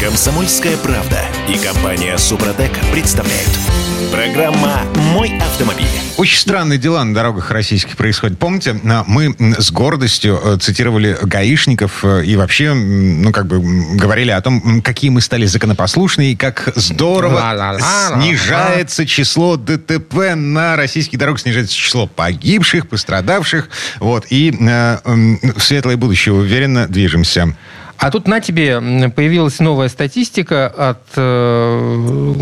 Комсомольская правда и компания Супротек представляют. Программа «Мой автомобиль». Очень странные дела на дорогах российских происходят. Помните, мы с гордостью э, цитировали гаишников э, и вообще, ну, как бы говорили о том, какие мы стали законопослушные и как здорово снижается число ДТП на российских дорогах, снижается число погибших, пострадавших. Вот. И э, в светлое будущее уверенно движемся. А тут на тебе появилась новая статистика от э,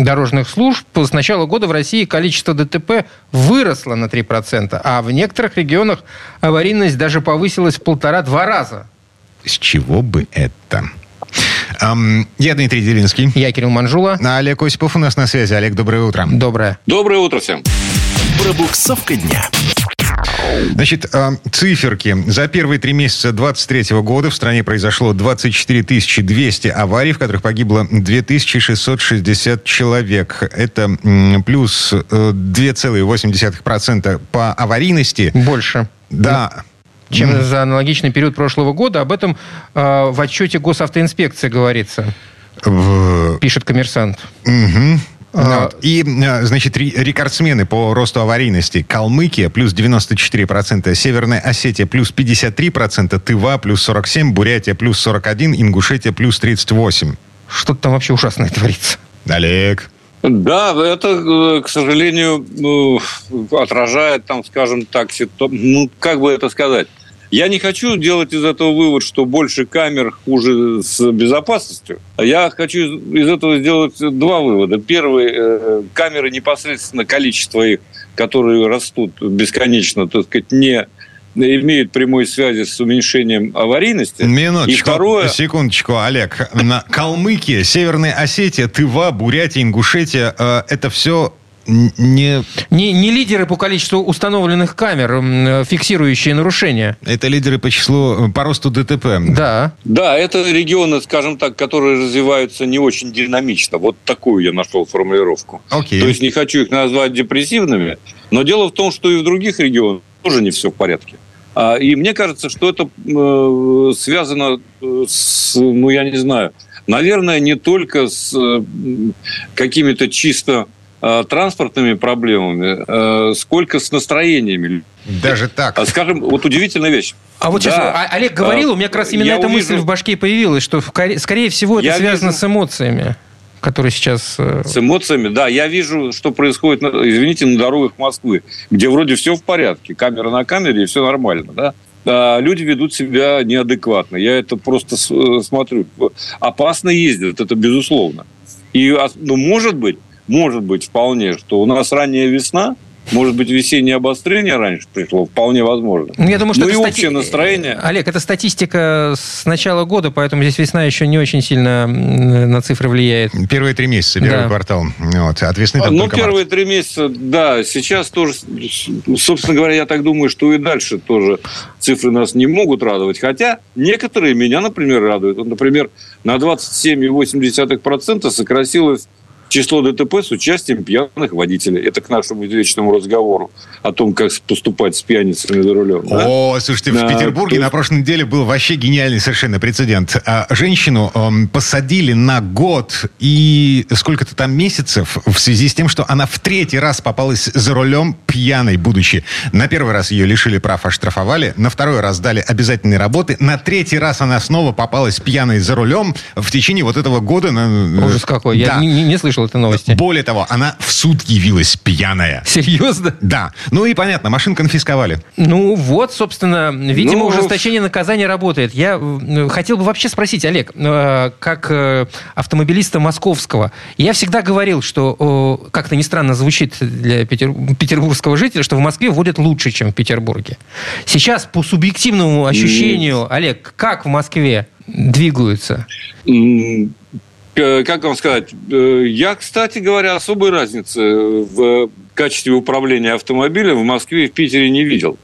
дорожных служб. С начала года в России количество ДТП выросло на 3%, а в некоторых регионах аварийность даже повысилась в полтора-два раза. С чего бы это? Um, я Дмитрий Делинский. Я Кирилл Манжула. А Олег Осипов у нас на связи. Олег, доброе утро. Доброе. Доброе утро всем. Пробуксовка дня. Значит, а, циферки. За первые три месяца 2023 года в стране произошло 24 200 аварий, в которых погибло 2660 человек. Это плюс 2,8% э, по аварийности. Больше. Да чем за аналогичный период прошлого года. Об этом э, в отчете госавтоинспекции говорится. В... Пишет коммерсант. Угу. Вот. И, э, значит, рекордсмены по росту аварийности. Калмыкия плюс 94%, Северная Осетия плюс 53%, Тыва плюс 47%, Бурятия плюс 41%, Ингушетия плюс 38%. Что-то там вообще ужасное творится. Олег. Да, это, э, к сожалению, ну, отражает, там, скажем так, ну, как бы это сказать, я не хочу делать из этого вывод, что больше камер хуже с безопасностью. Я хочу из этого сделать два вывода. Первый, э, камеры непосредственно количество их, которые растут бесконечно, так сказать, не имеют прямой связи с уменьшением аварийности. Минуточку, и второе... секундочку, Олег. На Калмыкия, Северная Осетия, Тыва, Бурятия, Ингушетия э, – это все не... не... Не лидеры по количеству установленных камер, фиксирующие нарушения. Это лидеры по числу, э, по росту ДТП. Да. Да, это регионы, скажем так, которые развиваются не очень динамично. Вот такую я нашел формулировку. Окей. То есть не хочу их назвать депрессивными, но дело в том, что и в других регионах тоже не все в порядке. А, и мне кажется, что это э, связано э, с, ну, я не знаю, наверное, не только с какими-то чисто транспортными проблемами, э, сколько с настроениями. Даже так. А, скажем, вот удивительная вещь. А вот да. сейчас а, Олег говорил, у меня как раз именно я эта увижу... мысль в башке появилась, что скорее всего это я связано вижу... с эмоциями которые сейчас... Э, с эмоциями, да. Я вижу, что происходит, извините, на дорогах Москвы, где вроде все в порядке, камера на камере, и все нормально, да. А люди ведут себя неадекватно. Я это просто смотрю. Опасно ездят, это безусловно. И, а, ну, может быть, может быть вполне, что у нас ранняя весна, может быть, весеннее обострение раньше пришло, вполне возможно. Ну, я думаю, что ну это и стати... общее настроение. Олег, это статистика с начала года, поэтому здесь весна еще не очень сильно на цифры влияет. Первые три месяца, первый да. квартал. Вот. От весны там Ну, первые март. три месяца, да. Сейчас тоже, собственно говоря, я так думаю, что и дальше тоже цифры нас не могут радовать. Хотя некоторые меня, например, радуют. Например, на 27,8% сократилось число ДТП с участием пьяных водителей. Это к нашему извечному разговору о том, как поступать с пьяницами за рулем. О, да? слушайте, в Петербурге то... на прошлой неделе был вообще гениальный совершенно прецедент. А, женщину эм, посадили на год и сколько-то там месяцев в связи с тем, что она в третий раз попалась за рулем пьяной, будучи. На первый раз ее лишили прав, оштрафовали. На второй раз дали обязательные работы. На третий раз она снова попалась пьяной за рулем в течение вот этого года. Ужас какой. Да. Я не, не слышал слышал этой новости. Более того, она в суд явилась пьяная. Серьезно? Да. Ну и понятно, машин конфисковали. Ну вот, собственно, видимо, ну... ужесточение наказания работает. Я э, хотел бы вообще спросить, Олег, э, как э, автомобилиста московского, я всегда говорил, что как-то не странно звучит для петер... петербургского жителя, что в Москве водят лучше, чем в Петербурге. Сейчас по субъективному ощущению, Олег, как в Москве двигаются? Как вам сказать, э, я, кстати говоря, особой разницы в качестве управления автомобилем в Москве и в Питере не видел.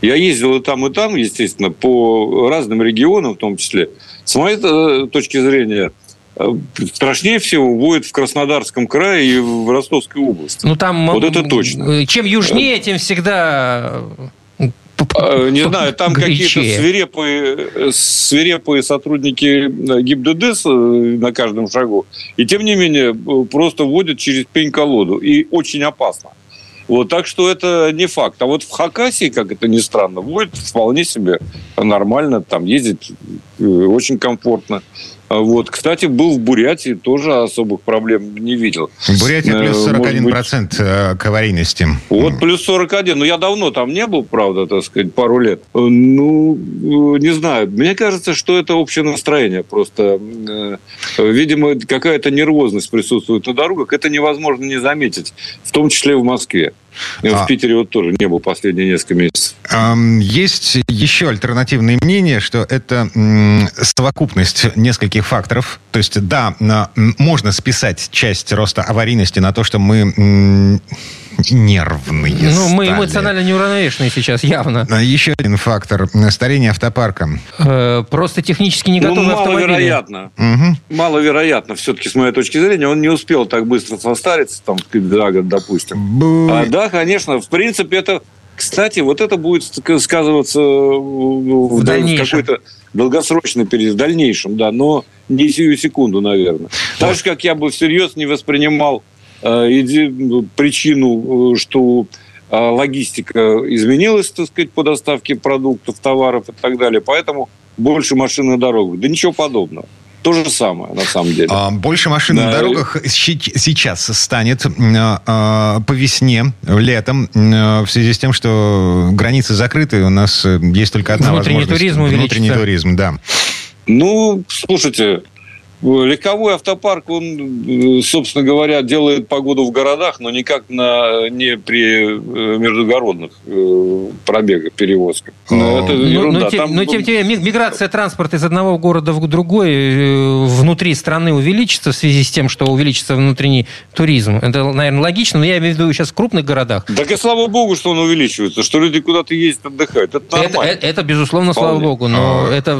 Я ездил и там, и там, естественно, по разным регионам в том числе. С моей э, точки зрения, э, страшнее всего будет в Краснодарском крае и в Ростовской области. Ну, там... Вот это точно. Чем южнее, тем всегда не знаю, там какие-то свирепые, свирепые сотрудники ГИБДД на каждом шагу. И тем не менее, просто водят через пень-колоду. И очень опасно. Вот, так что это не факт. А вот в Хакасии, как это ни странно, будет вполне себе нормально там ездить э, очень комфортно. А вот. Кстати, был в Бурятии, тоже особых проблем не видел. Бурятия плюс 41% э, быть... Э, к аварийности. Вот плюс 41. Но ну, я давно там не был, правда, так сказать, пару лет. Ну, не знаю. Мне кажется, что это общее настроение. Просто, видимо, какая-то нервозность присутствует на дорогах. Это невозможно не заметить, в том числе в Москве. Я а... в Питере вот тоже не был последние несколько месяцев. Есть еще альтернативное мнение, что это совокупность нескольких факторов. То есть, да, можно списать часть роста аварийности на то, что мы нервные Ну, мы эмоционально неуравновешенные сейчас, явно. А, еще один фактор. Старение автопарка. Э, просто технически не готовы ну, маловероятно. Угу. Маловероятно, все-таки, с моей точки зрения. Он не успел так быстро состариться, там, за год, допустим. Бу... А, да, конечно, в принципе, это... Кстати, вот это будет сказываться в, в какой-то долгосрочный период, в дальнейшем, да, но не сию секунду, наверное. Так же, как я бы всерьез не воспринимал ну, причину, э, что э, логистика изменилась, так сказать, по доставке продуктов, товаров и так далее. Поэтому больше машин на дорогах. Да ничего подобного. То же самое, на самом деле. А, больше машин да. на дорогах сейчас станет по весне, летом, в связи с тем, что границы закрыты, у нас есть только одна Внутренний возможность. туризм увеличится. Внутренний туризм, да. Ну, слушайте, Легковой автопарк, он, собственно говоря, делает погоду в городах, но никак на, не при э, междугородных э, пробегах, перевозках. Но, это ерунда. Но, но, Там... но тем не менее, миграция транспорта из одного города в другой э, внутри страны увеличится в связи с тем, что увеличится внутренний туризм. Это, наверное, логично, но я имею в виду сейчас в крупных городах. Так и слава богу, что он увеличивается, что люди куда-то ездят отдыхать. Это нормально. Это, это безусловно, Вполне. слава богу, но а. это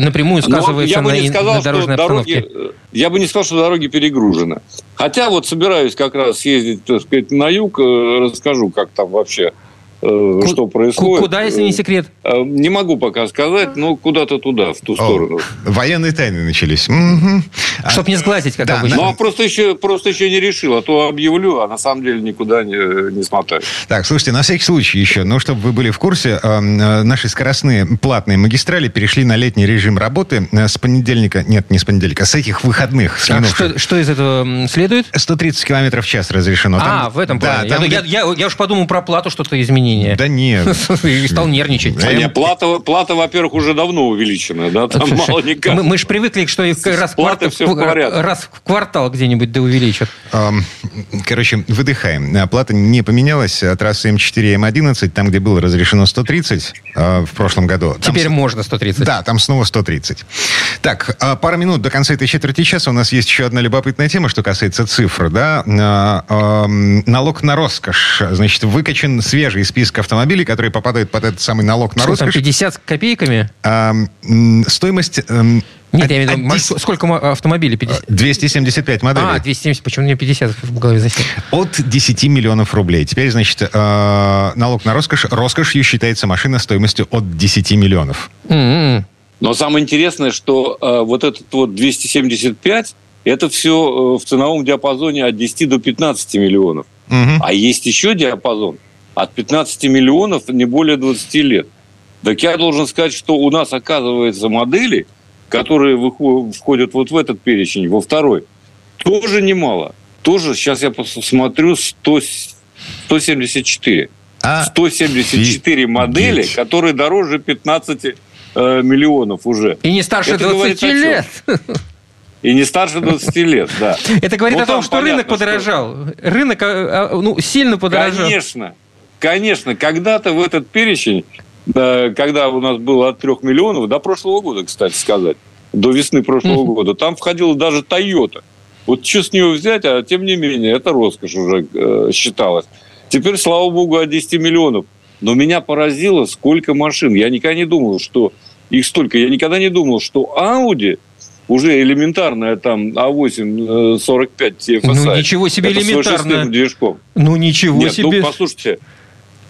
напрямую сказывается на, на дорожной обстановке дороги, я бы не сказал, что дороги перегружены. Хотя вот собираюсь как раз съездить, так сказать, на юг, э, расскажу, как там вообще Э, что происходит. Куда, если не секрет? Э, не могу пока сказать, но куда-то туда, в ту сторону. О, военные тайны начались. Угу. Чтоб не сглазить, как да, обычно. Ну, а просто еще, просто еще не решил, а то объявлю, а на самом деле никуда не, не смотаю. Так, слушайте, на всякий случай еще, ну, чтобы вы были в курсе, э, наши скоростные платные магистрали перешли на летний режим работы с понедельника, нет, не с понедельника, с этих выходных. С а что, что из этого следует? 130 километров в час разрешено. Там, а, в этом да, плане. Там... Я, я, я, я уж подумал про плату, что-то изменить изменения. Да нет. И стал нервничать. А плата, плата, во-первых, уже давно увеличена, да, там мало не мы, мы же привыкли, что их раз, квартал, раз в квартал где-нибудь да увеличат. Короче, выдыхаем. А, плата не поменялась. Трасса М4 и М11, там, где было разрешено 130 а, в прошлом году. Теперь там, можно 130. Да, там снова 130. Так, а, пара минут до конца этой четверти часа. У нас есть еще одна любопытная тема, что касается цифр. Да? Налог на роскошь. Значит, выкачан свежий список автомобилей, которые попадают под этот самый налог на Что роскошь. там, 50 с копейками? А, стоимость... Нет, я имею в виду, сколько автомобилей? 50? 275 моделей. А, 270, почему меня 50 в голове засел? От 10 миллионов рублей. Теперь, значит, э, налог на роскошь. Роскошью считается машина стоимостью от 10 миллионов. Mm-hmm. Но самое интересное, что э, вот этот вот 275, это все э, в ценовом диапазоне от 10 до 15 миллионов. Угу. А есть еще диапазон от 15 миллионов не более 20 лет. Так я должен сказать, что у нас, оказывается, модели, которые входят вот в этот перечень, во второй, тоже немало. Тоже, сейчас я посмотрю, 100, 174. А 174 модели, которые дороже 15 э, миллионов уже. И не старше Это 20 лет. И не старше 20 лет, да. Это говорит вот о том, что рынок подорожал. Что... Рынок а, а, ну, сильно подорожал. Конечно. Конечно, когда-то в этот перечень, когда у нас было от 3 миллионов, до прошлого года, кстати сказать, до весны прошлого mm-hmm. года, там входила даже Toyota. Вот что с нее взять, а тем не менее, это роскошь уже э, считалось. Теперь, слава богу, от 10 миллионов. Но меня поразило, сколько машин. Я никогда не думал, что их столько. Я никогда не думал, что Audi уже элементарная там А8 45 TFSI. Ну, ничего себе элементарная. движком. Ну, ничего Нет, себе. Ну, послушайте,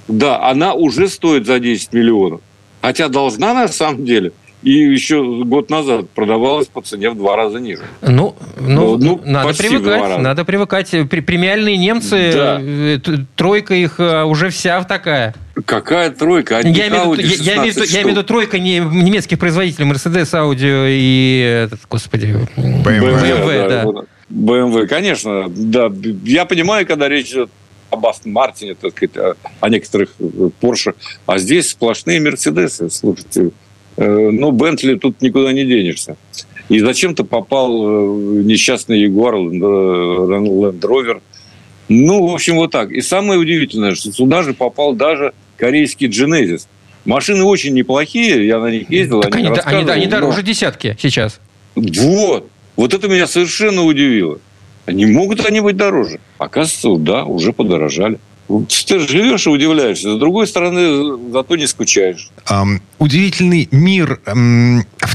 да, она уже стоит за 10 миллионов. Хотя должна на самом деле и еще год назад продавалась по цене в два раза ниже. Ну, ну, ну надо привыкать, надо привыкать. Премиальные немцы, да. Э, тройка их а, уже вся такая. Какая тройка? Одни я, имею, я, я, имею, я имею в виду тройка не, немецких производителей Mercedes, Audi и, этот, господи, BMW. BMW, да. да. BMW, конечно, да. Я понимаю, когда речь идет об Астон Мартине, так сказать, о, о некоторых Porsche, а здесь сплошные Мерседесы, слушайте. Э, ну, Бентли тут никуда не денешься. И зачем-то попал э, несчастный Ягуар, Land Rover. Ну, в общем, вот так. И самое удивительное, что сюда же попал даже корейский Genesis. Машины очень неплохие, я на них ездил. Так они, они, они, они дороже десятки сейчас. Вот. Вот это меня совершенно удивило. Не могут они быть дороже. Оказывается, да, уже подорожали. Ты живешь и удивляешься. С другой стороны, зато не скучаешь. Удивительный мир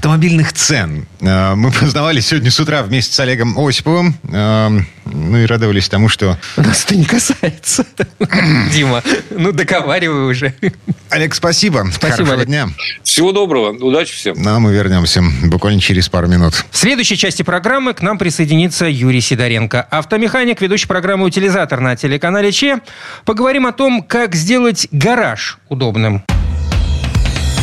автомобильных цен. Uh, мы познавали сегодня с утра вместе с Олегом Осиповым. Uh, ну и радовались тому, что... Нас это не касается. Дима, ну договаривай уже. Олег, спасибо. Спасибо, Хорошего Олег. дня. Всего доброго. Удачи всем. Ну, а мы вернемся буквально через пару минут. В следующей части программы к нам присоединится Юрий Сидоренко. Автомеханик, ведущий программы «Утилизатор» на телеканале ЧЕ. Поговорим о том, как сделать гараж удобным.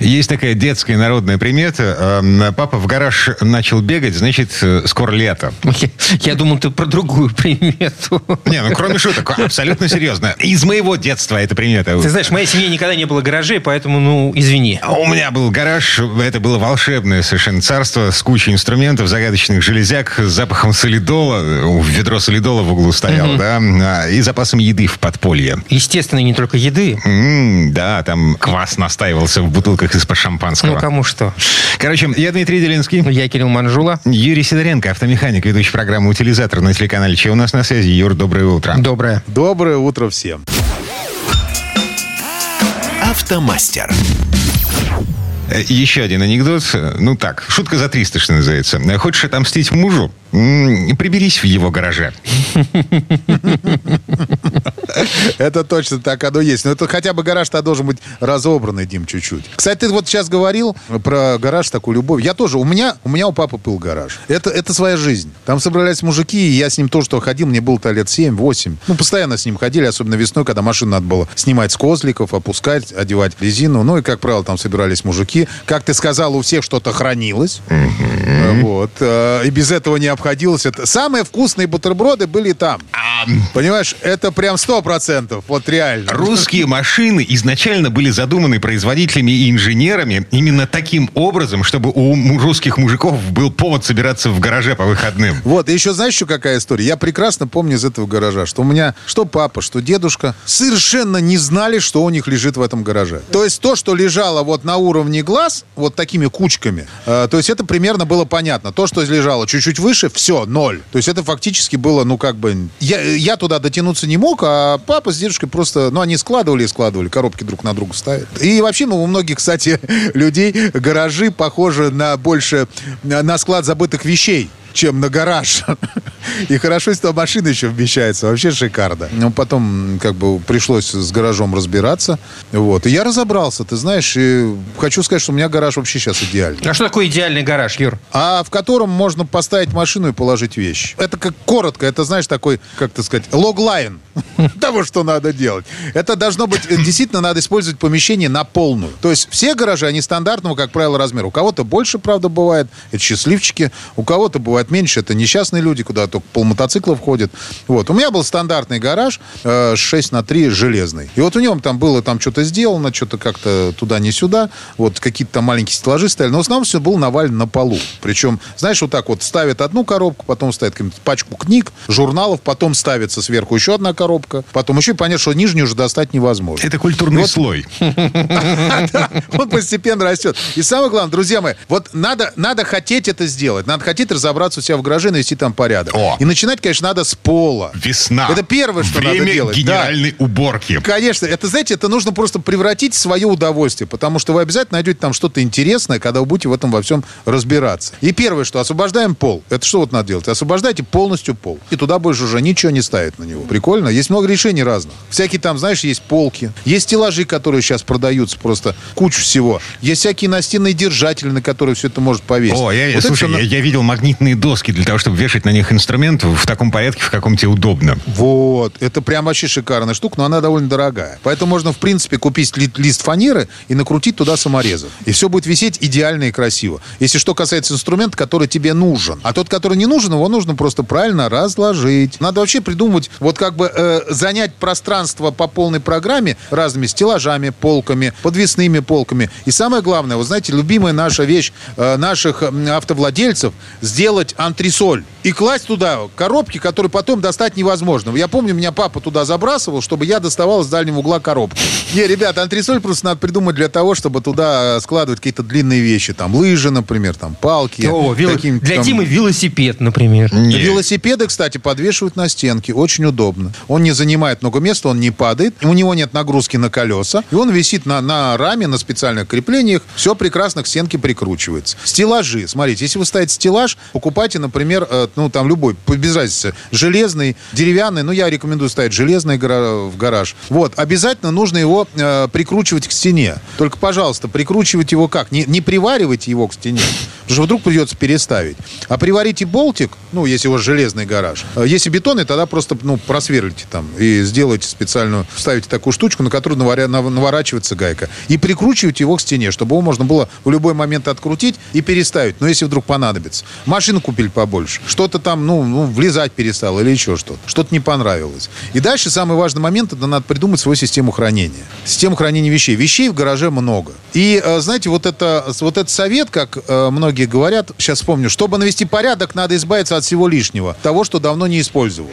Есть такая детская народная примета. Эм, папа в гараж начал бегать, значит, э, скоро лето. Я, я думал, ты про другую примету. Не, ну кроме шуток, абсолютно серьезно. Из моего детства эта примета. Ты знаешь, в моей семье никогда не было гаражей, поэтому, ну, извини. У меня был гараж, это было волшебное совершенно царство с кучей инструментов, загадочных железяк, с запахом солидола. Ведро солидола в углу стояло, угу. да, а, и запасом еды в подполье. Естественно, не только еды. М-м, да, там квас настаивался в бутылках из-под шампанского. Ну, кому что. Короче, я Дмитрий Делинский. Я Кирилл Манжула. Юрий Сидоренко, автомеханик, ведущий программы «Утилизатор» на телеканале «Че у нас на связи». Юр, доброе утро. Доброе. Доброе утро всем. Автомастер. Э, еще один анекдот. Ну так, шутка за 300, что называется. Хочешь отомстить мужу? Приберись в его гараже. Это точно так оно есть. Но это хотя бы гараж-то должен быть разобранный, Дим, чуть-чуть. Кстати, ты вот сейчас говорил про гараж, такую любовь. Я тоже. У меня у, меня у папы был гараж. Это, это своя жизнь. Там собрались мужики, и я с ним тоже что ходил. Мне было-то лет 7-8. Ну, постоянно с ним ходили, особенно весной, когда машину надо было снимать с козликов, опускать, одевать резину. Ну, и, как правило, там собирались мужики. Как ты сказал, у всех что-то хранилось. Вот. Э, и без этого не обходилось. Это... Самые вкусные бутерброды были там. Понимаешь, это прям сто процентов. Вот реально. Русские машины изначально были задуманы производителями и инженерами именно таким образом, чтобы у русских мужиков был повод собираться в гараже по выходным. Вот, и еще знаешь, еще какая история? Я прекрасно помню из этого гаража, что у меня что папа, что дедушка совершенно не знали, что у них лежит в этом гараже. То есть то, что лежало вот на уровне глаз, вот такими кучками, э, то есть это примерно было понятно. То, что лежало чуть-чуть выше, все, ноль. То есть это фактически было, ну, как бы... Я, я туда дотянуться не мог, а папа с дедушкой просто... Ну, они складывали и складывали, коробки друг на друга ставят. И вообще, ну, у многих, кстати, людей гаражи похожи на больше... на склад забытых вещей чем на гараж. И хорошо, если там машина еще вмещается. Вообще шикарно. Но потом как бы пришлось с гаражом разбираться. Вот. И я разобрался, ты знаешь. И хочу сказать, что у меня гараж вообще сейчас идеальный. А что такое идеальный гараж, Юр? А в котором можно поставить машину и положить вещи. Это как коротко. Это, знаешь, такой, как так сказать, логлайн того, что надо делать. Это должно быть, э, действительно, надо использовать помещение на полную. То есть все гаражи, они стандартного, как правило, размера. У кого-то больше, правда, бывает. Это счастливчики. У кого-то бывает меньше, это несчастные люди, куда только полмотоцикла входит. Вот. У меня был стандартный гараж э, 6 на 3 железный. И вот у нем там было там что-то сделано, что-то как-то туда не сюда. Вот какие-то там маленькие стеллажи стояли. Но в основном все было навалено на полу. Причем, знаешь, вот так вот ставят одну коробку, потом ставят пачку книг, журналов, потом ставится сверху еще одна коробка коробка. Потом еще и понять, что нижнюю уже достать невозможно. Это культурный Вот. слой. Да, Он постепенно растет. И самое главное, друзья мои, вот надо, надо хотеть это сделать. Надо хотеть разобраться у себя в гараже, навести там порядок. О. И начинать, конечно, надо с пола. Весна. Это первое, что Время надо делать. Да. генеральной уборки. Конечно, это, знаете, это нужно просто превратить в свое удовольствие, потому что вы обязательно найдете там что-то интересное, когда вы будете в этом во всем разбираться. И первое, что освобождаем пол. Это что вот надо делать? Освобождайте полностью пол. И туда больше уже ничего не ставить на него. Прикольно. Есть много решений разных. Всякие там, знаешь, есть полки. Есть стеллажи, которые сейчас продаются просто кучу всего. Есть всякие настенные держатели, на которые все это может повесить. О, я, Вот это слушай, всё я, я видел магнитные доски для того, чтобы вешать на них инструмент в таком порядке, в каком тебе удобно. Вот, это прям вообще шикарная штука, но она довольно дорогая. Поэтому можно, в принципе, купить ли- лист фанеры и накрутить туда саморезы. И все будет висеть идеально и красиво. Если что касается инструмента, который тебе нужен. А тот, который не нужен, его нужно просто правильно разложить. Надо вообще придумывать, вот как бы э, занять пространство по полной программе разными стеллажами, полками, подвесными полками. И самое главное, вы знаете, любимая наша вещь э, наших автовладельцев сделать антресоль и класть туда коробки, которые потом достать невозможно. Я помню, меня папа туда забрасывал, чтобы я доставал с дальнего угла коробку. Не, ребята, антресоль просто надо придумать для того, чтобы туда э, складывать какие-то длинные вещи. Там лыжи, например, там палки. О, вел- Для там- Димы велосипед, например. Не. Велосипеды, кстати, подвешивают на стенке. Очень удобно. Он не занимает много места, он не падает. У него нет нагрузки на колеса. И он висит на, на раме, на специальных креплениях. Все прекрасно к стенке прикручивается. Стеллажи. Смотрите, если вы ставите стеллаж, покупайте, например, э, ну, там любой, без разницы, железный, деревянный. Ну, я рекомендую ставить железный в гараж. Вот. Обязательно нужно его э, прикручивать к стене. Только, пожалуйста, прикручивать его как? Не, не приваривайте его к стене. Потому что вдруг придется переставить. А приварите болтик, ну, если у вас железный гараж. Э, Если бетонный, тогда просто, ну, просверлите там и сделайте специальную, вставите такую штучку, на которую наваря- нав- наворачивается гайка. И прикручивайте его к стене, чтобы его можно было в любой момент открутить и переставить. Но если вдруг понадобится. Машину купили побольше. Что-то там, ну, ну, влезать перестало или еще что-то. Что-то не понравилось. И дальше самый важный момент, это надо придумать свою систему хранения. Систему хранения вещей. Вещей в гараже много. И, э, знаете, вот это, вот этот совет, как э, многие говорят, сейчас вспомню, чтобы навести порядок, надо избавиться от всего лишнего. Того, что давно не использовал.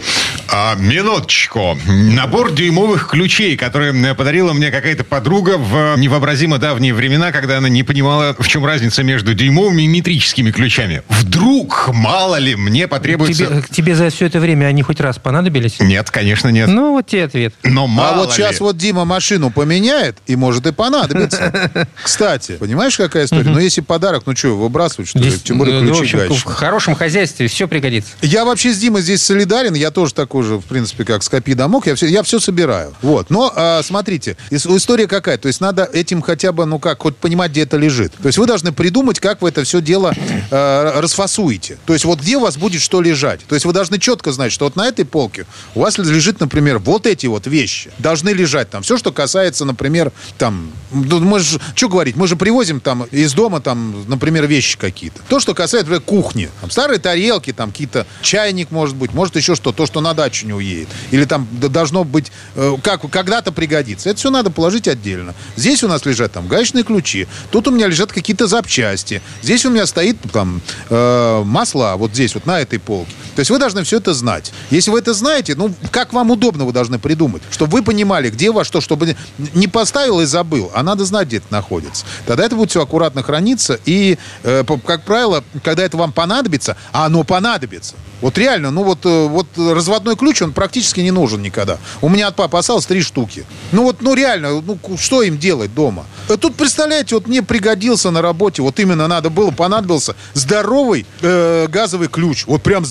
А, минуточку. Набор дюймовых ключей, которые подарила мне какая-то подруга в невообразимо давние времена, когда она не понимала, в чем разница между дюймовыми и метрическими ключами. Вдруг, мало ли, мне потребуется... Тебе, тебе за все это время они хоть раз понадобились? Нет, конечно, нет. Ну, вот тебе ответ. Но мало а вот ли. сейчас вот Дима машину поменяет, и может и понадобится. Кстати, понимаешь, какая история? Ну, если подарок, ну что, выбрасывать, что ли? Тем более ну, в ключи в хорошем хозяйстве все пригодится. Я вообще с Димой здесь солидарен. Я тоже такой же, в принципе, как Скопи домок. Я все, я все собираю. Вот. Но а, смотрите, ис- история какая? То есть надо этим хотя бы, ну как, хоть понимать, где это лежит. То есть вы должны придумать, как вы это все дело э, расфасуете. То есть вот где у вас будет что лежать. То есть вы должны четко знать, что вот на этой полке у вас лежит, например, вот эти вот вещи. Должны лежать там. Все, что касается, например, там, ну, мы же, что говорить, мы же привозим там из дома, там, например, вещи какие-то. То, что касается например, кухни. Там, старые тарелки, там какие-то чайник, может быть, может еще что, то, что на дачу не уедет. Или там должно быть, э, как когда-то пригодится. Это все надо положить отдельно. Здесь у нас лежат там гаечные ключи. Тут у меня лежат какие-то запчасти. Здесь у меня стоит там э, масла, вот здесь, вот на этой полке. То есть вы должны все это знать. Если вы это знаете, ну, как вам удобно, вы должны придумать. Чтобы вы понимали, где у вас что, чтобы не поставил и забыл, а надо знать, где это находится. Тогда это будет все аккуратно храниться. И, э, как правило, когда это вам понадобится, а оно понадобится. Вот реально, ну вот, э, вот разводной ключ, он практически не нужен никогда. У меня от папы осталось три штуки. Ну вот, ну реально, ну что им делать дома? А Тут, представляете, вот мне пригодился на работе, вот именно надо было, понадобился здоровый э, газовый ключ. Вот прям,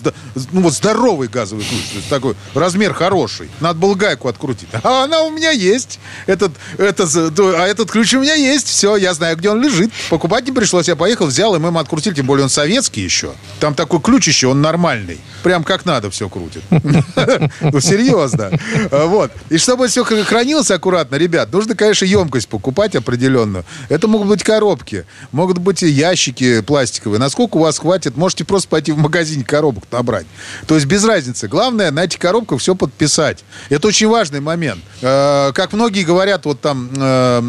ну вот здоровый газовый ключ. То есть такой размер хороший. Надо было гайку открутить. А она у меня есть. Этот, это, за- то- а этот ключ у меня есть. Все, я знаю, где он лежит. Покупать не пришлось. Я поехал, взял, и мы ему открутили. Тем более он советский еще. Там такой ключ еще, он нормальный. Прям как надо все крутит. Ну, серьезно. Вот. И чтобы все хранилось аккуратно, ребят, нужно, конечно, емкость покупать определенную. Это могут быть коробки, могут быть ящики пластиковые. Насколько у вас хватит, можете просто пойти в магазин коробок набрать. То есть без разницы. Главное на этих коробках все подписать. Это очень важный момент. Э, как многие говорят, вот там э,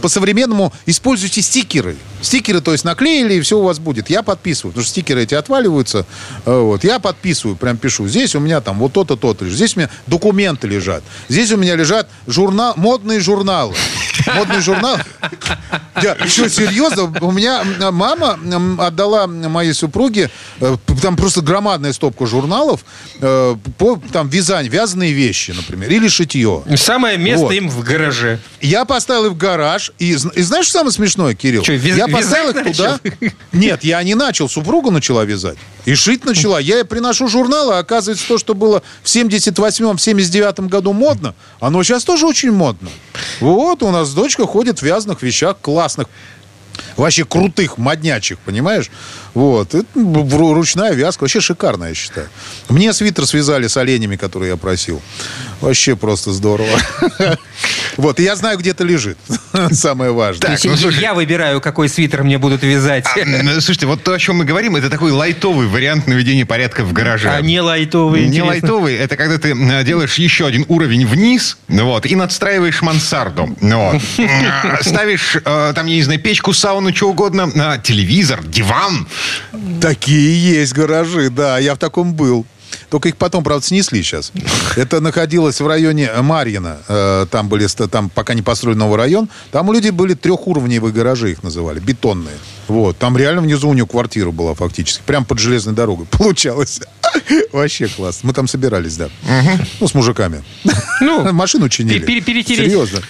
по-современному используйте стикеры. Стикеры, то есть наклеили, и все у вас будет. Я подписываю, потому что стикеры эти отваливаются. Э, вот. Я подписываю, прям пишу. Здесь у меня там вот то-то, то-то. Здесь у меня документы лежат. Здесь у меня лежат журнал, модные журналы. Модный журнал. Я, что, серьезно? У меня мама отдала моей супруге э, там просто громадная стопка журналов э, по там вязание, вязаные вещи, например, или шитье. Самое место вот. им в гараже. Я поставил их в гараж. И, и знаешь, что самое смешное, Кирилл? Что, вяз, я поставил их начал? туда. Нет, я не начал. Супруга начала вязать. И шить начала. Я ей приношу журналы, а оказывается, то, что было в 78-м, 79-м году модно, оно сейчас тоже очень модно. Вот у нас дочка ходит в вязаных вещах классных вообще крутых, моднячих, понимаешь? Вот. Это ручная вязка. Вообще шикарная, я считаю. Мне свитер связали с оленями, которые я просил. Вообще просто здорово. Вот, и я знаю, где это лежит. Самое важное. Так, ну, слушай, я выбираю, какой свитер мне будут вязать. А, ну, слушайте, вот то, о чем мы говорим, это такой лайтовый вариант наведения порядка в гараже. А не лайтовый, Не лайтовый, это когда ты делаешь еще один уровень вниз, вот, и надстраиваешь мансарду. Вот. Ставишь, э, там, я не знаю, печку, сауну, что угодно, телевизор, диван. Такие есть гаражи, да, я в таком был. Только их потом, правда, снесли сейчас. Это находилось в районе Марьина. Э, там были, там пока не построен новый район. Там у людей были трехуровневые гаражи, их называли, бетонные. Вот. Там реально внизу у него квартира была фактически. Прям под железной дорогой. Получалось. Вообще класс. Мы там собирались, да. Ну, с мужиками. Ну, Машину чинили. Перетереть. Серьезно.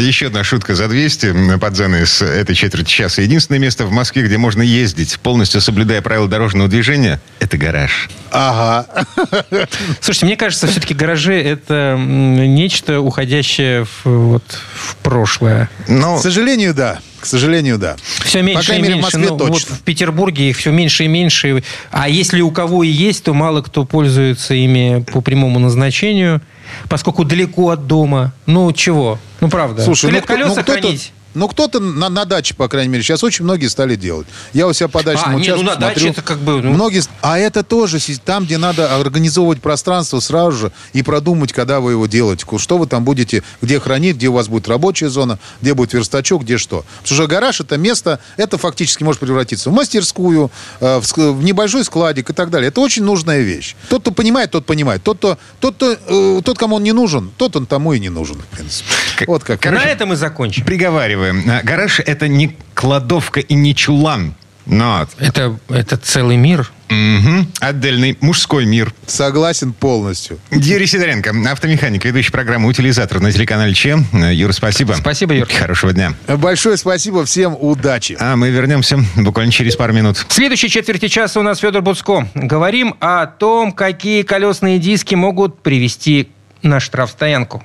Еще одна шутка за 200 под занавес этой четверти часа. Единственное место в Москве, где можно ездить, полностью соблюдая правила дорожного движения, это гараж. Ага. Слушайте, мне кажется, все-таки гаражи это нечто уходящее в, вот, в прошлое. Но... К сожалению, да. К сожалению, да. Все меньше По и мере, меньше. В Москве ну, точно. Вот в Петербурге их все меньше и меньше. А если у кого и есть, то мало кто пользуется ими по прямому назначению, поскольку далеко от дома. Ну, чего? Ну, правда. Слушай, ну, колеса ну, хранить. Ну, кто-то на, на даче, по крайней мере, сейчас очень многие стали делать. Я у себя по дачному а, участку не, ну, на смотрю, даче это как бы... Ну... Многие, а это тоже там, где надо организовывать пространство сразу же и продумать, когда вы его делаете. Что вы там будете, где хранить, где у вас будет рабочая зона, где будет верстачок, где что. Потому что гараж это место, это фактически может превратиться в мастерскую, э, в, в небольшой складик и так далее. Это очень нужная вещь. Тот, кто понимает, тот понимает. Тот, кто, тот, кто, э, тот кому он не нужен, тот он тому и не нужен, в принципе. Вот как. На этом мы закончим. Приговариваем рассказываем. Гараж – это не кладовка и не чулан. Но... Это, это целый мир. Угу. Отдельный мужской мир. Согласен полностью. Юрий Сидоренко, автомеханик, ведущий программы «Утилизатор» на телеканале Че. Юр, спасибо. Спасибо, Юр. Хорошего дня. Большое спасибо, всем удачи. А мы вернемся буквально через пару минут. В следующей четверти часа у нас Федор Буцко. Говорим о том, какие колесные диски могут привести на штрафстоянку.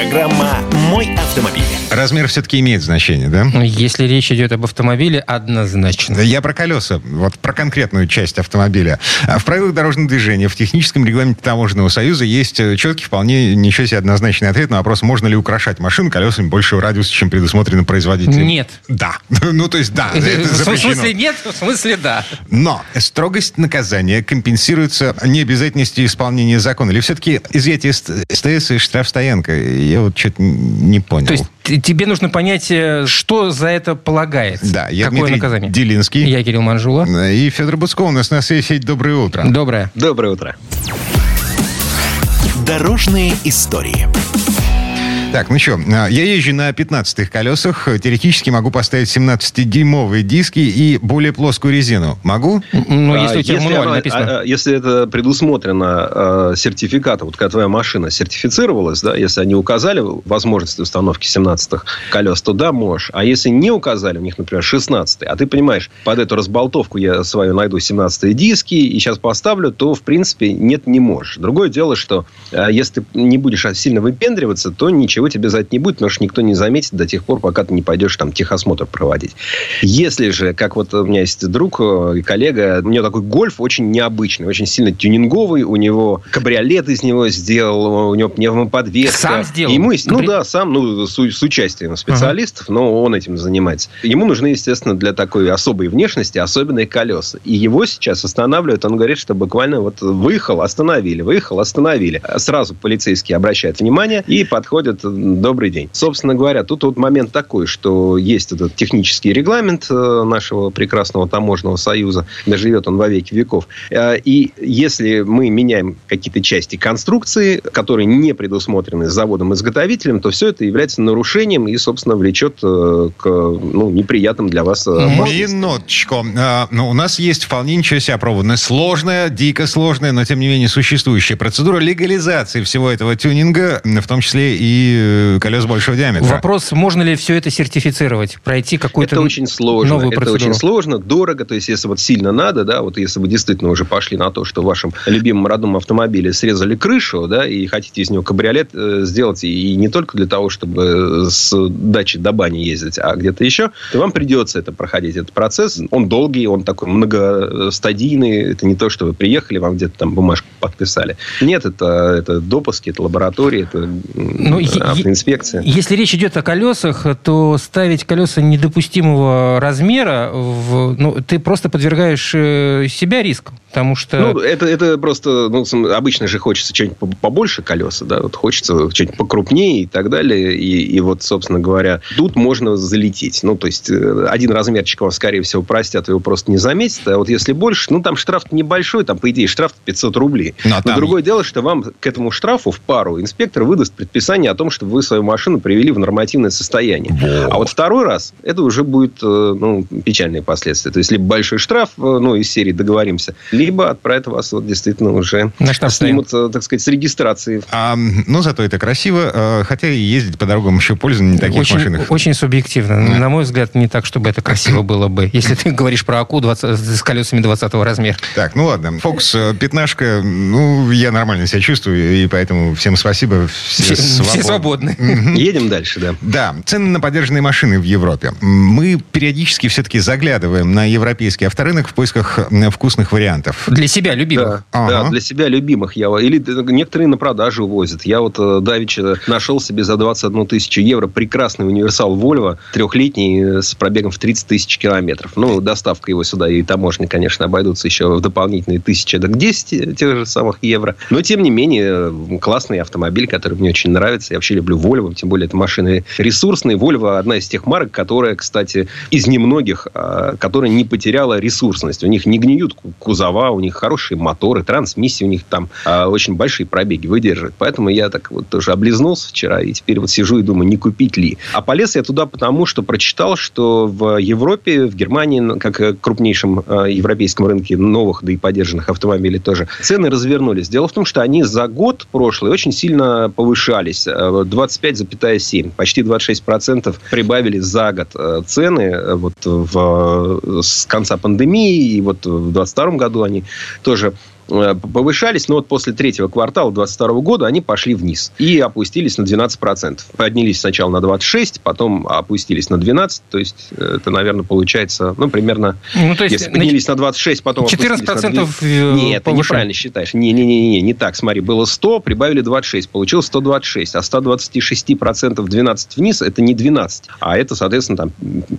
Программа «Мой автомобиль». Размер все-таки имеет значение, да? Если речь идет об автомобиле, однозначно. Я про колеса, вот про конкретную часть автомобиля. А в правилах дорожного движения, в техническом регламенте Таможенного союза есть э, четкий, вполне ничего себе однозначный ответ на вопрос, можно ли украшать машину колесами большего радиуса, чем предусмотрено производителем. Нет. Да. Ну, то есть, да. В смысле нет, в смысле да. Но строгость наказания компенсируется не обязательно обязательности исполнения закона? Или все-таки изъятие СТС и штрафстоянка? Я вот что-то не понял. То есть тебе нужно понять, э, что за это полагается? Да, я Какое Дмитрий наказание? Делинский. Я Кирилл Манжула. И Федор Буцко у нас на связи. Доброе утро. Доброе. Доброе утро. Дорожные истории. Так, ну что, а, я езжу на 15-х колесах. Теоретически могу поставить 17-дюймовые диски и более плоскую резину. Могу? Ну, если у тебя если мануально написано. А, а, если это предусмотрено а, сертификатом, вот когда твоя машина сертифицировалась, да, если они указали возможность установки 17-х колес, то да, можешь. А если не указали, у них, например, 16 а ты понимаешь, под эту разболтовку я свою найду 17 диски и сейчас поставлю, то, в принципе, нет, не можешь. Другое дело, что если ты не будешь сильно выпендриваться, то ничего ничего тебе за это не будет, потому что никто не заметит до тех пор, пока ты не пойдешь там техосмотр проводить. Если же, как вот у меня есть друг и коллега, у него такой гольф очень необычный, очень сильно тюнинговый, у него кабриолет из него сделал, у него пневмоподвеска. Сам сделал? Ему, ну да, сам, ну, с, с участием специалистов, ага. но он этим занимается. Ему нужны, естественно, для такой особой внешности особенные колеса. И его сейчас останавливают, он говорит, что буквально вот выехал, остановили, выехал, остановили. Сразу полицейские обращают внимание и подходят, добрый день. Собственно говоря, тут вот момент такой, что есть этот технический регламент э, нашего прекрасного таможенного союза, доживет он во веки веков. Э, и если мы меняем какие-то части конструкции, которые не предусмотрены заводом-изготовителем, то все это является нарушением и, собственно, влечет э, к ну, неприятным для вас Минуточку. Ну, у нас есть вполне ничего себе опробованная, сложная, дико сложная, но, тем не менее, существующая процедура легализации всего этого тюнинга, в том числе и колес большого диаметра. Вопрос, можно ли все это сертифицировать, пройти какую-то Это очень сложно. Новую это процедуру. очень сложно, дорого. То есть, если вот сильно надо, да, вот если вы действительно уже пошли на то, что в вашем любимом родном автомобиле срезали крышу, да, и хотите из него кабриолет э, сделать, и не только для того, чтобы с дачи до бани ездить, а где-то еще, то вам придется это проходить. Этот процесс, он долгий, он такой многостадийный. Это не то, что вы приехали, вам где-то там бумажку подписали. Нет, это, это допуски, это лаборатории, это ну, автоинспекция. Если речь идет о колесах, то ставить колеса недопустимого размера, в, ну, ты просто подвергаешь э, себя риску. Потому что... Ну, это, это просто... Ну, обычно же хочется что-нибудь побольше колеса, да, вот хочется что-нибудь покрупнее и так далее. И, и вот, собственно говоря, тут можно залететь. Ну, то есть, э, один размерчик вам, скорее всего, простят, его просто не заметят. А вот если больше, ну, там штраф небольшой, там, по идее, штраф 500 рублей. Но, ну, а Но там... другое дело, что вам к этому штрафу в пару инспектор выдаст предписание о том, что вы свою машину привели в нормативное состояние. Во. А вот второй раз, это уже будет, э, ну, печальные последствия. То есть, либо большой штраф, э, ну, из серии договоримся, либо отправят вас вот действительно уже снимут, э, так сказать, с регистрации. А, ну, зато это красиво, э, хотя и ездить по дорогам еще пользы на таких очень, машинах. Очень субъективно. Да. На мой взгляд, не так, чтобы это красиво было бы, если ты говоришь про АКУ 20, с колесами 20 размера. Так, ну ладно. Фокус, э, пятнашка, ну, я нормально себя чувствую, и поэтому всем спасибо. Все, все, все свободны. Едем дальше, да. Да, цены на поддержанные машины в Европе. Мы периодически все-таки заглядываем на европейский авторынок в поисках вкусных вариантов клиентов. Для себя любимых. Да, ага. да для себя любимых. Я, или некоторые на продажу возят. Я вот э, давеча нашел себе за 21 тысячу евро прекрасный универсал Volvo, трехлетний, э, с пробегом в 30 тысяч километров. Ну, доставка его сюда и таможня, конечно, обойдутся еще в дополнительные тысячи до 10 тех же самых евро. Но, тем не менее, классный автомобиль, который мне очень нравится. Я вообще люблю Volvo, тем более это машины ресурсные. Volvo одна из тех марок, которая, кстати, из немногих, а, которая не потеряла ресурсность. У них не гниют кузова, кузова, у них хорошие моторы, трансмиссии у них там э, очень большие пробеги выдерживают. Поэтому я так вот тоже облизнулся вчера, и теперь вот сижу и думаю, не купить ли. А полез я туда потому, что прочитал, что в Европе, в Германии, как крупнейшем э, европейском рынке новых, да и поддержанных автомобилей тоже, цены развернулись. Дело в том, что они за год прошлый очень сильно повышались. 25,7, почти 26% прибавили за год э, цены э, вот в, с конца пандемии. И вот в 2022 году они тоже Э, повышались, но вот после третьего квартала 2022 года они пошли вниз и опустились на 12%. Поднялись сначала на 26, потом опустились на 12, то есть э, это, наверное, получается, ну, примерно, ну, то есть, если поднялись на 26, потом 14 процентов э, Нет, ты неправильно считаешь. Не-не-не, не так, смотри, было 100, прибавили 26, получилось 126, а 126 процентов 12 вниз, это не 12, а это, соответственно, там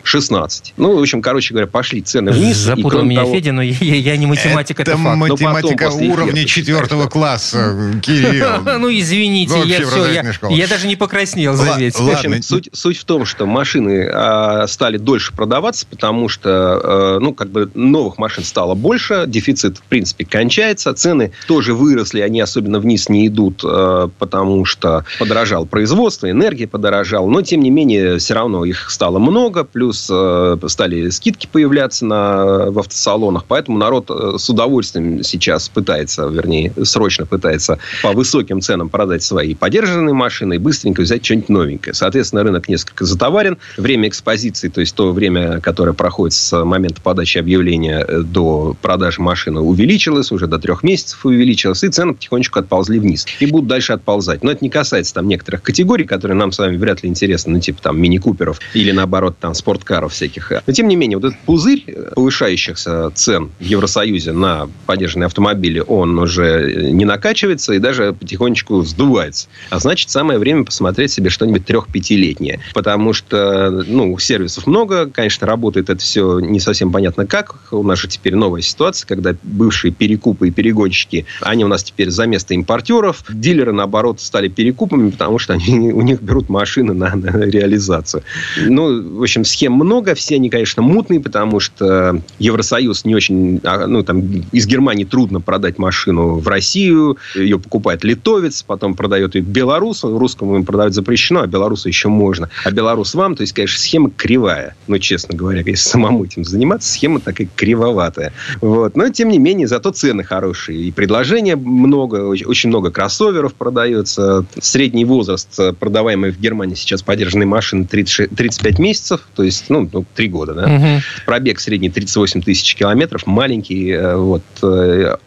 16. Ну, в общем, короче говоря, пошли цены вниз. Запутал меня того... Федя, но я, я не математик, это, это факт. математика уровня четвертого класса, Кирилл. Ну, извините, я все, я даже не покраснел, заметьте. Ладно. Суть в том, что машины а, стали дольше продаваться, потому что, э, ну, как бы новых машин стало больше, дефицит, в принципе, кончается, цены тоже выросли, они особенно вниз не идут, э, потому что подорожал производство, энергия подорожала, но, тем не менее, все равно их стало много, плюс стали скидки появляться на, в автосалонах, поэтому народ с удовольствием сейчас пытается, вернее, срочно пытается по высоким ценам продать свои подержанные машины и быстренько взять что-нибудь новенькое. Соответственно, рынок несколько затоварен. Время экспозиции, то есть то время, которое проходит с момента подачи объявления э, до продажи машины, увеличилось, уже до трех месяцев увеличилось, и цены потихонечку отползли вниз. И будут дальше отползать. Но это не касается там некоторых категорий, которые нам с вами вряд ли интересны, ну, типа там мини-куперов или, наоборот, там спорткаров всяких. Но, тем не менее, вот этот пузырь повышающихся цен в Евросоюзе на поддержанные автомобили, он уже не накачивается и даже потихонечку сдувается. А значит, самое время посмотреть себе что-нибудь трех-пятилетнее. Потому что, ну, сервисов много, конечно, работает это все не совсем понятно как. У нас же теперь новая ситуация, когда бывшие перекупы и перегонщики, они у нас теперь за место импортеров. Дилеры, наоборот, стали перекупами, потому что они, у них берут машины на, на реализацию. Ну, в общем, схем много. Все они, конечно, мутные, потому что Евросоюз не очень... А, ну, там, из Германии трудно продать машину в Россию. Ее покупает литовец, потом продает ее белорусу. Русскому им продавать запрещено, а белорусу еще можно. А белорус вам, то есть, конечно, схема кривая. Ну, честно говоря, если самому этим заниматься, схема такая кривоватая. Вот. Но, тем не менее, зато цены хорошие. И предложения много, очень много кроссоверов продается. Средний возраст продаваемой в Германии сейчас подержанной машины 30, 35 месяцев, то есть, ну, 3 ну, года, да. Угу. Пробег средний 38 тысяч километров, маленький, э, вот.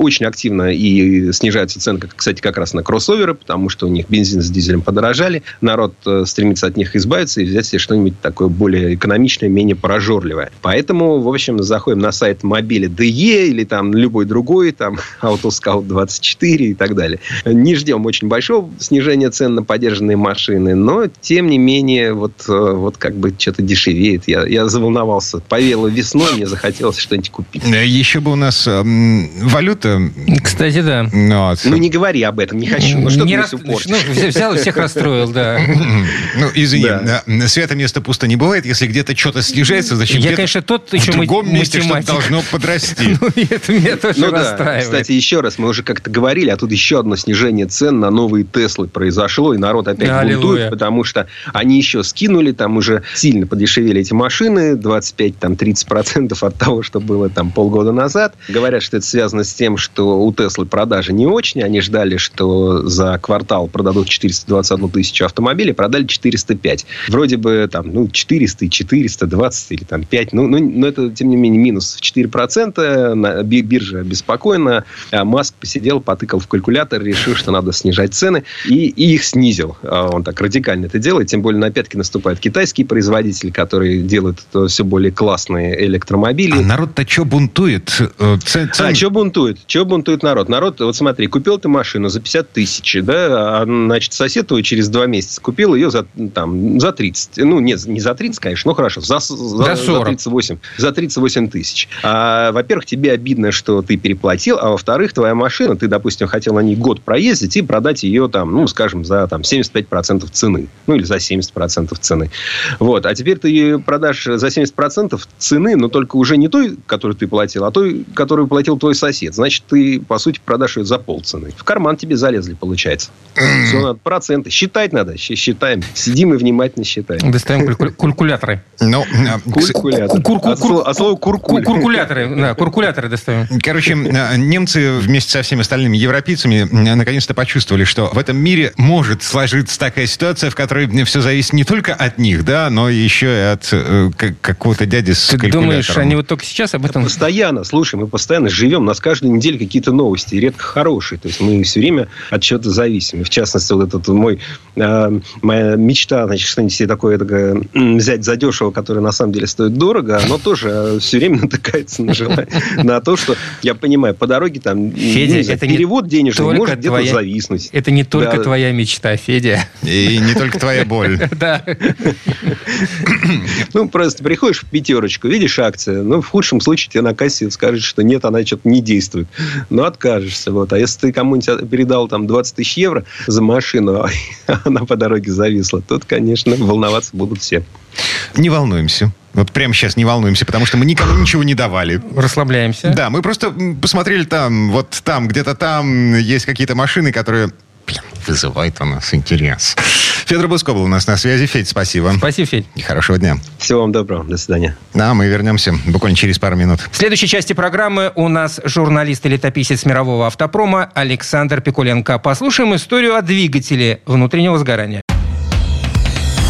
Э, очень активно и снижается цена, кстати, как раз на кроссоверы, потому что у них бензин с дизелем подорожали. Народ э, стремится от них избавиться и взять себе что-нибудь такое более экономичное, менее прожорливое. Поэтому, в общем, заходим на сайт мобиля DE или там любой другой, там Autoscout 24 и так далее. Не ждем очень большого снижения цен на поддержанные машины, но, тем не менее, вот, вот как бы что-то дешевеет. Я, я заволновался. Повело весной, мне захотелось что-нибудь купить. Еще бы у нас валюта... Кстати, да. Ну, вот. ну, не говори об этом, не хочу. Ну, что не рас... ну, взял и всех расстроил, да. Ну, извини, да. свято место пусто не бывает. Если где-то что-то снижается, зачем Я, конечно, тот еще в другом месте что должно подрасти. ну, это меня тоже ну, расстраивает. Кстати, еще раз, мы уже как-то говорили, а тут еще одно снижение цен на новые Теслы произошло, и народ опять Аллилуйя. бунтует, потому что они еще скинули, там уже сильно подешевели эти машины, 25-30% от того, что было там полгода назад. Говорят, что это связано с тем, что у Теслы продажи не очень. Они ждали, что за квартал продадут 421 тысячу автомобилей, продали 405. Вроде бы там, ну, 400 и 420 или там 5. Ну, ну, но это, тем не менее, минус в 4%. На биржа беспокойна. А Маск посидел, потыкал в калькулятор, решил, что надо снижать цены. И, и их снизил. А он так радикально это делает. Тем более на пятки наступают китайские производители, которые делают все более классные электромобили. А народ-то что бунтует? Э, цен... А, что бунтует? Что бунтует народ? Народ, вот смотри, купил ты машину за 50 тысяч, да, а, значит, сосед твой через два месяца купил ее за, там, за 30. Ну, нет, не за 30, конечно, ну, хорошо, за, за, за, за 38. За 38 тысяч. А, во-первых, тебе обидно, что ты переплатил, а во-вторых, твоя машина, ты, допустим, хотел на ней год проездить и продать ее, там, ну, скажем, за там, 75% цены. Ну, или за 70% цены. Вот. А теперь ты ее продашь за 70% цены, но только уже не той, которую ты платил, а той, которую платил твой сосед. Значит, ты, по сути, продашь ее за полцены. В карман тебе залезли, получается. Все надо, проценты. Считать надо. Считаем. Сидим и внимательно считаем. Достаем калькуляторы. Ну, куркулятор. От слова куркуль. Куркуляторы. Да, куркуляторы достаем. Короче, немцы вместе со всеми остальными европейцами наконец-то почувствовали, что в этом мире может сложиться такая ситуация, в которой все зависит не только от них, да, но еще и от э, какого-то дяди с Ты думаешь, они вот только сейчас об этом... Постоянно, слушай, мы постоянно живем, нас каждую неделю какие-то новости, и редко хорошие. То есть мы все время от чего-то зависим. В частности, вот этот мой, э, моя мечта, значит, что-нибудь себе такое, такое взять задешево, которое на самом деле стоит дорого, оно тоже все время натыкается на, желание, на то, что я понимаю, по дороге там Федя, знаю, это перевод денежный может где-то твоя... зависнуть. Это не только да. твоя мечта, Федя. И не только твоя боль. Да. Ну, просто приходишь в пятерочку, видишь акцию, ну, в худшем случае тебе на кассе скажут, что нет, она что-то не действует. Ну, откажешься. Вот. А если ты кому-нибудь передал там 20 тысяч евро за машину, а она по дороге зависла, тут, конечно, волноваться будут все. Не волнуемся. Вот прямо сейчас не волнуемся, потому что мы никому ничего не давали. Расслабляемся. Да, мы просто посмотрели там, вот там, где-то там есть какие-то машины, которые вызывает у нас интерес. Федор Буско был у нас на связи. Федь, спасибо. Спасибо, Федь. И хорошего дня. Всего вам доброго. До свидания. Да, мы вернемся буквально через пару минут. В следующей части программы у нас журналист и летописец мирового автопрома Александр Пикуленко. Послушаем историю о двигателе внутреннего сгорания.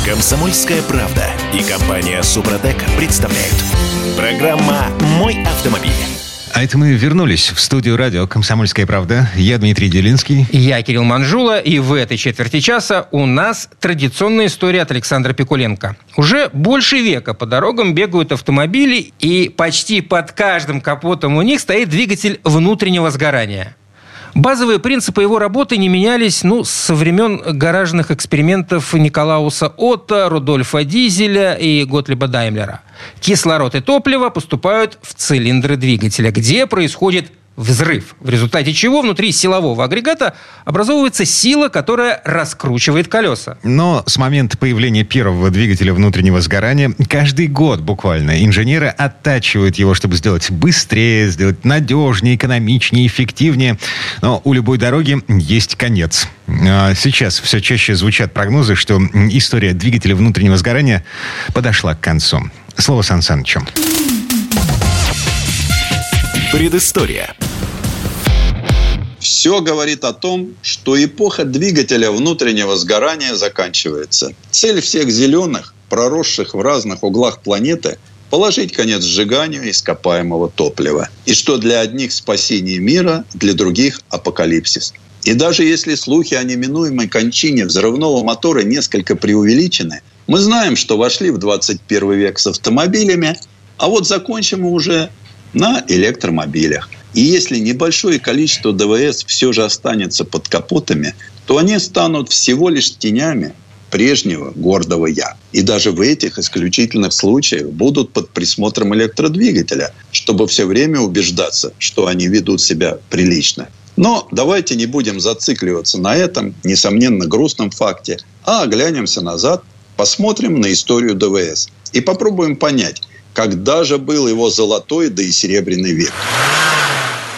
Комсомольская правда и компания Супротек представляют. Программа «Мой автомобиль». А это мы вернулись в студию радио «Комсомольская правда». Я Дмитрий Делинский. Я Кирилл Манжула, и в этой четверти часа у нас традиционная история от Александра Пикуленко. Уже больше века по дорогам бегают автомобили, и почти под каждым капотом у них стоит двигатель внутреннего сгорания – Базовые принципы его работы не менялись ну, со времен гаражных экспериментов Николауса Отто, Рудольфа Дизеля и Готлиба Даймлера. Кислород и топливо поступают в цилиндры двигателя, где происходит взрыв, в результате чего внутри силового агрегата образовывается сила, которая раскручивает колеса. Но с момента появления первого двигателя внутреннего сгорания каждый год буквально инженеры оттачивают его, чтобы сделать быстрее, сделать надежнее, экономичнее, эффективнее. Но у любой дороги есть конец. А сейчас все чаще звучат прогнозы, что история двигателя внутреннего сгорания подошла к концу. Слово Сан Санычу. Предыстория. Все говорит о том, что эпоха двигателя внутреннего сгорания заканчивается. Цель всех зеленых, проросших в разных углах планеты – положить конец сжиганию ископаемого топлива. И что для одних спасение мира, для других – апокалипсис. И даже если слухи о неминуемой кончине взрывного мотора несколько преувеличены, мы знаем, что вошли в 21 век с автомобилями, а вот закончим мы уже на электромобилях. И если небольшое количество ДВС все же останется под капотами, то они станут всего лишь тенями прежнего гордого «я». И даже в этих исключительных случаях будут под присмотром электродвигателя, чтобы все время убеждаться, что они ведут себя прилично. Но давайте не будем зацикливаться на этом, несомненно, грустном факте, а оглянемся назад, посмотрим на историю ДВС и попробуем понять, когда же был его золотой, да и серебряный век.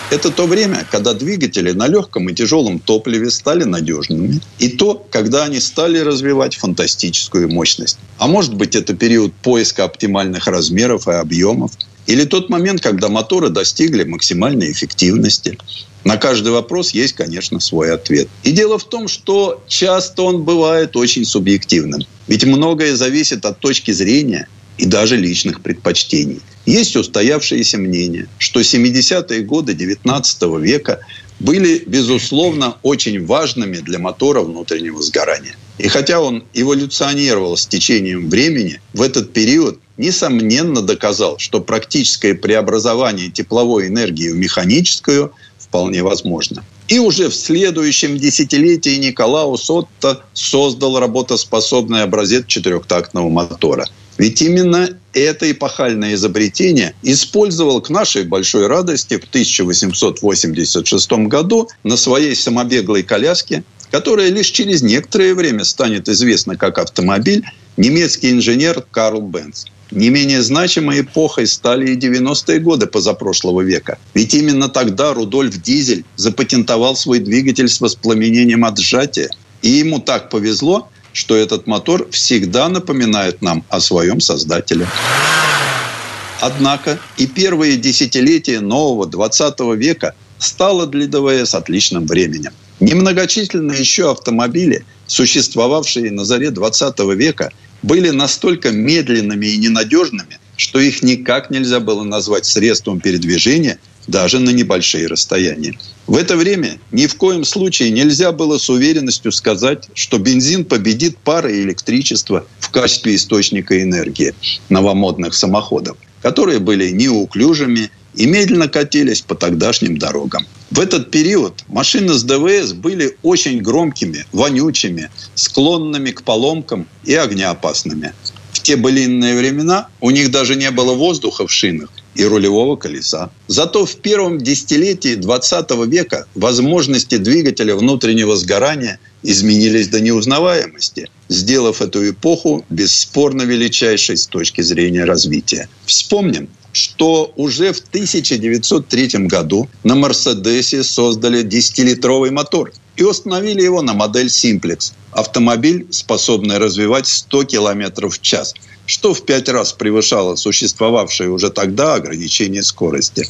Это то время, когда двигатели на легком и тяжелом топливе стали надежными. И то, когда они стали развивать фантастическую мощность. А может быть, это период поиска оптимальных размеров и объемов. Или тот момент, когда моторы достигли максимальной эффективности. На каждый вопрос есть, конечно, свой ответ. И дело в том, что часто он бывает очень субъективным. Ведь многое зависит от точки зрения и даже личных предпочтений. Есть устоявшееся мнение, что 70-е годы 19 века были, безусловно, очень важными для мотора внутреннего сгорания. И хотя он эволюционировал с течением времени, в этот период несомненно доказал, что практическое преобразование тепловой энергии в механическую вполне возможно. И уже в следующем десятилетии Николаус Отто создал работоспособный образец четырехтактного мотора – ведь именно это эпохальное изобретение использовал к нашей большой радости в 1886 году на своей самобеглой коляске, которая лишь через некоторое время станет известна как автомобиль, немецкий инженер Карл Бенц. Не менее значимой эпохой стали и 90-е годы позапрошлого века. Ведь именно тогда Рудольф Дизель запатентовал свой двигатель с воспламенением от сжатия. И ему так повезло, что этот мотор всегда напоминает нам о своем создателе. Однако и первые десятилетия нового 20 века стало для ДВС отличным временем. Немногочисленные еще автомобили, существовавшие на заре 20 века, были настолько медленными и ненадежными, что их никак нельзя было назвать средством передвижения даже на небольшие расстояния. В это время ни в коем случае нельзя было с уверенностью сказать, что бензин победит пара и электричество в качестве источника энергии новомодных самоходов, которые были неуклюжими и медленно катились по тогдашним дорогам. В этот период машины с ДВС были очень громкими, вонючими, склонными к поломкам и огнеопасными. Те былинные времена у них даже не было воздуха в шинах, и рулевого колеса. Зато в первом десятилетии 20 века возможности двигателя внутреннего сгорания изменились до неузнаваемости, сделав эту эпоху бесспорно величайшей с точки зрения развития. Вспомним, что уже в 1903 году на Мерседесе создали 10-литровый мотор. И установили его на модель Simplex. Автомобиль, способный развивать 100 км в час, что в пять раз превышало существовавшее уже тогда ограничение скорости.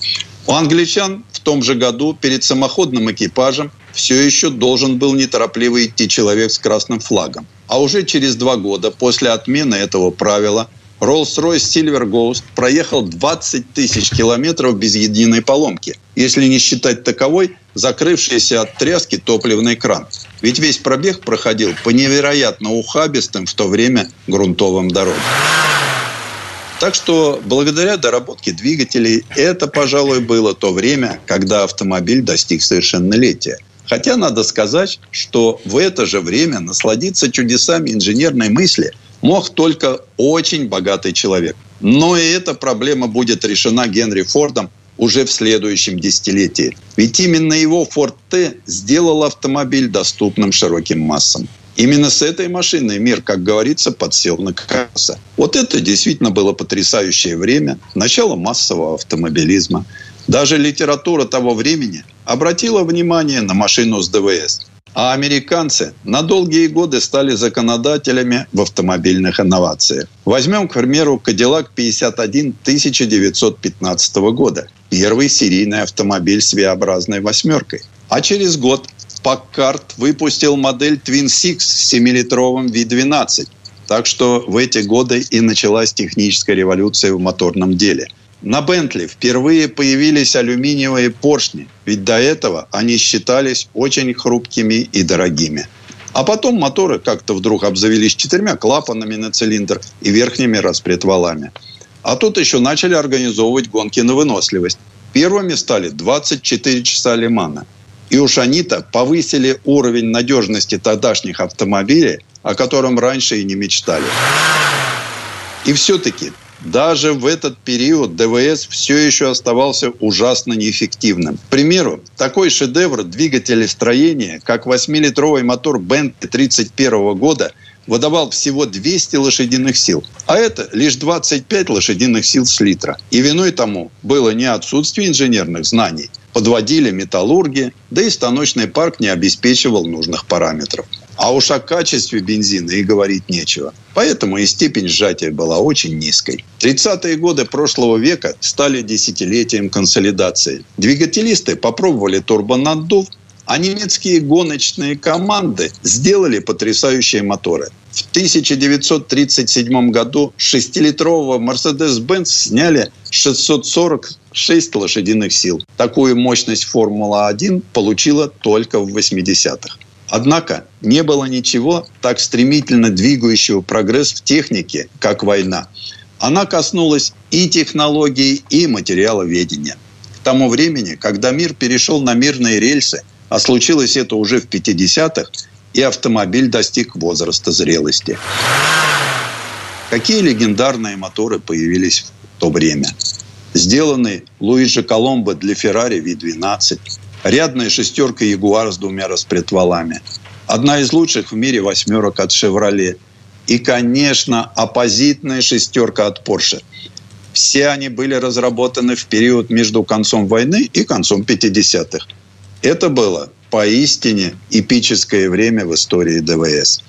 У англичан в том же году перед самоходным экипажем все еще должен был неторопливо идти человек с красным флагом. А уже через два года после отмены этого правила Rolls-Royce Silver Ghost проехал 20 тысяч километров без единой поломки, если не считать таковой закрывшийся от тряски топливный кран. Ведь весь пробег проходил по невероятно ухабистым в то время грунтовым дорогам. Так что благодаря доработке двигателей это, пожалуй, было то время, когда автомобиль достиг совершеннолетия. Хотя надо сказать, что в это же время насладиться чудесами инженерной мысли – мог только очень богатый человек. Но и эта проблема будет решена Генри Фордом уже в следующем десятилетии. Ведь именно его Ford T сделал автомобиль доступным широким массам. Именно с этой машиной мир, как говорится, подсел на колеса. Вот это действительно было потрясающее время, начало массового автомобилизма. Даже литература того времени обратила внимание на машину с ДВС. А американцы на долгие годы стали законодателями в автомобильных инновациях. Возьмем, к примеру, Cadillac 51 1915 года. Первый серийный автомобиль с V-образной восьмеркой. А через год Packard выпустил модель Twin Six с 7-литровым V12. Так что в эти годы и началась техническая революция в моторном деле – на Бентли впервые появились алюминиевые поршни, ведь до этого они считались очень хрупкими и дорогими. А потом моторы как-то вдруг обзавелись четырьмя клапанами на цилиндр и верхними распредвалами. А тут еще начали организовывать гонки на выносливость. Первыми стали 24 часа Лимана. И уж они-то повысили уровень надежности тогдашних автомобилей, о котором раньше и не мечтали. И все-таки даже в этот период ДВС все еще оставался ужасно неэффективным. К примеру, такой шедевр двигателестроения, как 8-литровый мотор Bentley 31 года, выдавал всего 200 лошадиных сил. А это лишь 25 лошадиных сил с литра. И виной тому было не отсутствие инженерных знаний. Подводили металлурги, да и станочный парк не обеспечивал нужных параметров. А уж о качестве бензина и говорить нечего. Поэтому и степень сжатия была очень низкой. 30-е годы прошлого века стали десятилетием консолидации. Двигателисты попробовали турбонаддув, а немецкие гоночные команды сделали потрясающие моторы. В 1937 году 6-литрового Mercedes-Benz сняли 646 лошадиных сил. Такую мощность Формула-1 получила только в 80-х. Однако не было ничего так стремительно двигающего прогресс в технике, как война. Она коснулась и технологий, и материаловедения. К тому времени, когда мир перешел на мирные рельсы, а случилось это уже в 50-х, и автомобиль достиг возраста зрелости. Какие легендарные моторы появились в то время? Сделанный Луиджи Коломбо для Феррари V12, рядная шестерка Ягуар с двумя распредвалами. Одна из лучших в мире восьмерок от «Шевроле». И, конечно, оппозитная шестерка от «Порше». Все они были разработаны в период между концом войны и концом 50-х. Это было поистине эпическое время в истории ДВС.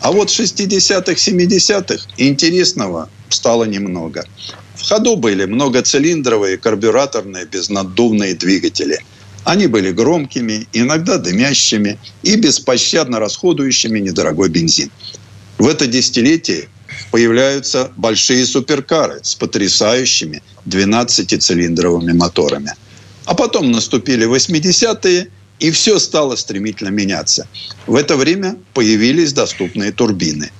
А вот в 60-х, 70-х интересного стало немного. В ходу были многоцилиндровые карбюраторные безнаддувные двигатели – они были громкими, иногда дымящими и беспощадно расходующими недорогой бензин. В это десятилетие появляются большие суперкары с потрясающими 12-цилиндровыми моторами. А потом наступили 80-е, и все стало стремительно меняться. В это время появились доступные турбины.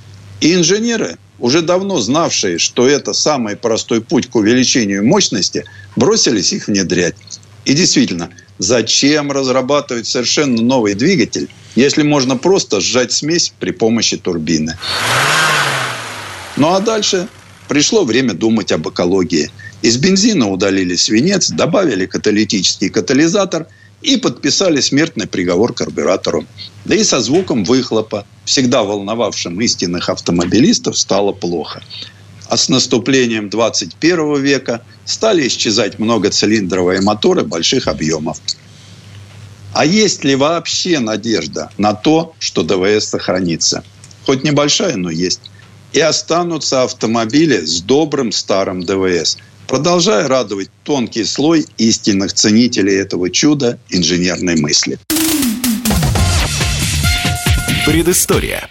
И инженеры, уже давно знавшие, что это самый простой путь к увеличению мощности, бросились их внедрять. И действительно, зачем разрабатывать совершенно новый двигатель, если можно просто сжать смесь при помощи турбины? Ну а дальше пришло время думать об экологии. Из бензина удалили свинец, добавили каталитический катализатор и подписали смертный приговор карбюратору. Да и со звуком выхлопа, всегда волновавшим истинных автомобилистов, стало плохо. А с наступлением 21 века стали исчезать многоцилиндровые моторы больших объемов. А есть ли вообще надежда на то, что ДВС сохранится? Хоть небольшая, но есть. И останутся автомобили с добрым старым ДВС, продолжая радовать тонкий слой истинных ценителей этого чуда инженерной мысли. Предыстория.